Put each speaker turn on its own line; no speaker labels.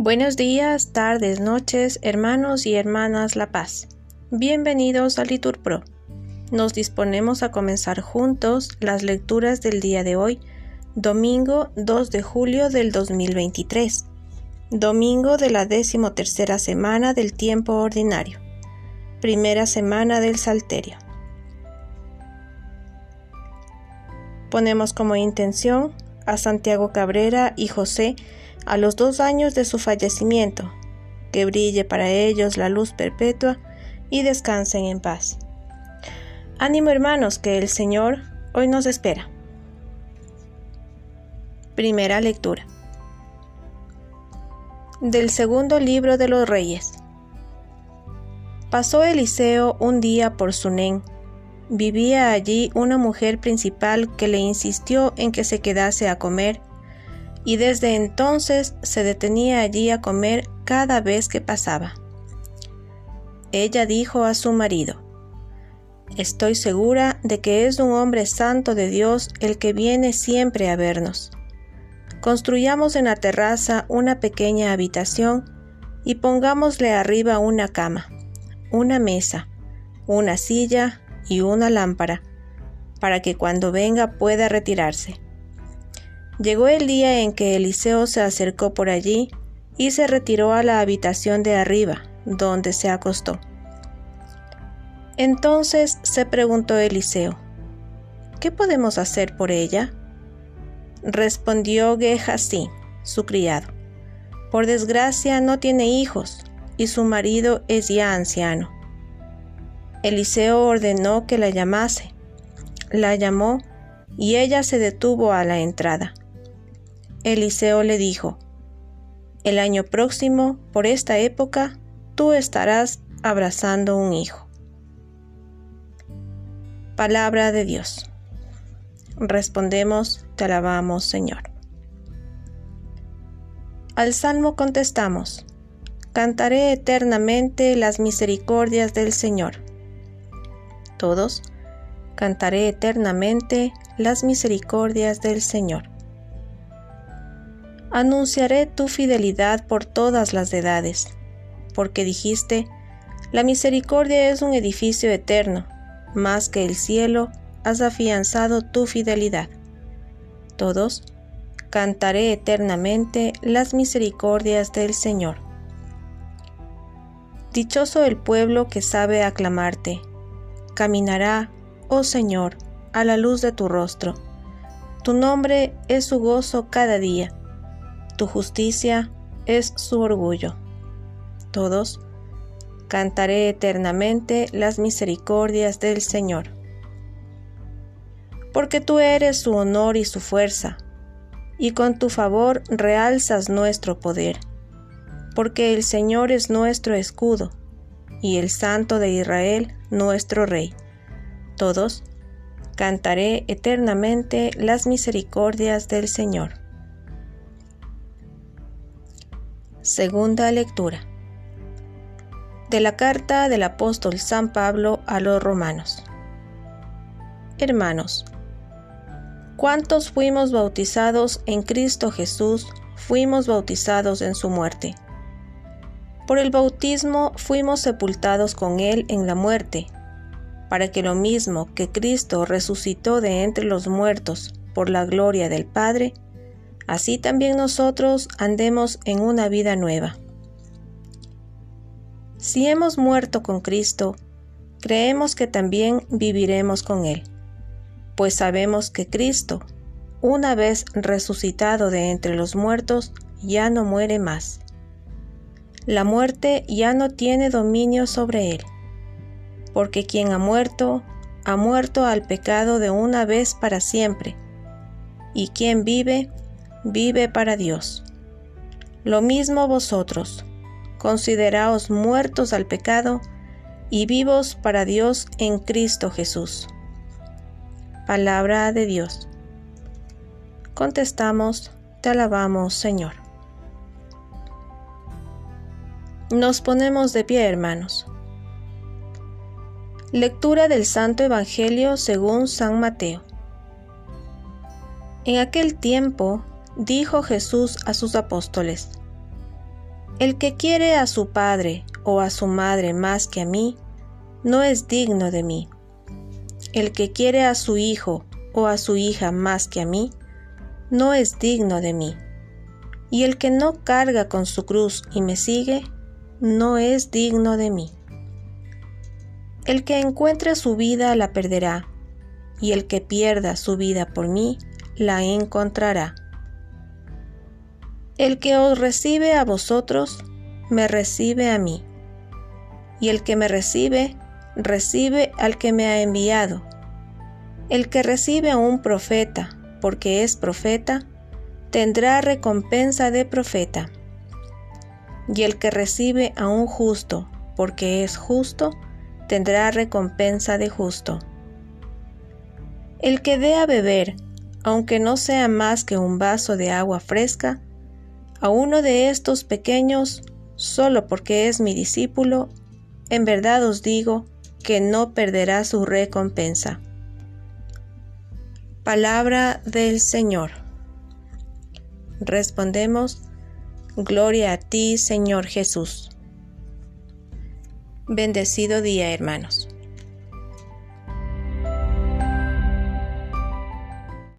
Buenos días, tardes, noches, hermanos y hermanas La Paz. Bienvenidos a Litur Pro. Nos disponemos a comenzar juntos las lecturas del día de hoy, domingo 2 de julio del 2023, domingo de la decimotercera semana del tiempo ordinario, primera semana del Salterio. Ponemos como intención a Santiago Cabrera y José a los dos años de su fallecimiento, que brille para ellos la luz perpetua y descansen en paz. Ánimo hermanos, que el Señor hoy nos espera. Primera lectura. Del segundo libro de los reyes. Pasó Eliseo un día por Sunén. Vivía allí una mujer principal que le insistió en que se quedase a comer y desde entonces se detenía allí a comer cada vez que pasaba. Ella dijo a su marido, Estoy segura de que es un hombre santo de Dios el que viene siempre a vernos. Construyamos en la terraza una pequeña habitación y pongámosle arriba una cama, una mesa, una silla y una lámpara, para que cuando venga pueda retirarse. Llegó el día en que Eliseo se acercó por allí y se retiró a la habitación de arriba, donde se acostó. Entonces se preguntó Eliseo, ¿qué podemos hacer por ella? Respondió Gehazi, su criado, por desgracia no tiene hijos y su marido es ya anciano. Eliseo ordenó que la llamase. La llamó y ella se detuvo a la entrada. Eliseo le dijo, El año próximo, por esta época, tú estarás abrazando un hijo. Palabra de Dios. Respondemos, te alabamos, Señor. Al salmo contestamos, Cantaré eternamente las misericordias del Señor. Todos, cantaré eternamente las misericordias del Señor. Anunciaré tu fidelidad por todas las edades, porque dijiste, la misericordia es un edificio eterno, más que el cielo has afianzado tu fidelidad. Todos, cantaré eternamente las misericordias del Señor. Dichoso el pueblo que sabe aclamarte, caminará, oh Señor, a la luz de tu rostro. Tu nombre es su gozo cada día tu justicia es su orgullo. Todos, cantaré eternamente las misericordias del Señor. Porque tú eres su honor y su fuerza, y con tu favor realzas nuestro poder. Porque el Señor es nuestro escudo, y el Santo de Israel nuestro Rey. Todos, cantaré eternamente las misericordias del Señor. Segunda lectura. De la carta del apóstol San Pablo a los romanos. Hermanos, ¿cuántos fuimos bautizados en Cristo Jesús, fuimos bautizados en su muerte? Por el bautismo fuimos sepultados con Él en la muerte, para que lo mismo que Cristo resucitó de entre los muertos por la gloria del Padre, así también nosotros andemos en una vida nueva. Si hemos muerto con Cristo, creemos que también viviremos con Él, pues sabemos que Cristo, una vez resucitado de entre los muertos, ya no muere más. La muerte ya no tiene dominio sobre Él, porque quien ha muerto, ha muerto al pecado de una vez para siempre, y quien vive, vive para Dios. Lo mismo vosotros, consideraos muertos al pecado y vivos para Dios en Cristo Jesús. Palabra de Dios. Contestamos, te alabamos Señor. Nos ponemos de pie, hermanos. Lectura del Santo Evangelio según San Mateo. En aquel tiempo dijo Jesús a sus apóstoles, El que quiere a su padre o a su madre más que a mí, no es digno de mí. El que quiere a su hijo o a su hija más que a mí, no es digno de mí. Y el que no carga con su cruz y me sigue, no es digno de mí. El que encuentre su vida la perderá, y el que pierda su vida por mí, la encontrará. El que os recibe a vosotros, me recibe a mí, y el que me recibe, recibe al que me ha enviado. El que recibe a un profeta, porque es profeta, tendrá recompensa de profeta. Y el que recibe a un justo, porque es justo, tendrá recompensa de justo. El que dé a beber, aunque no sea más que un vaso de agua fresca, a uno de estos pequeños, solo porque es mi discípulo, en verdad os digo que no perderá su recompensa. Palabra del Señor. Respondemos, Gloria a ti, Señor Jesús. Bendecido día, hermanos.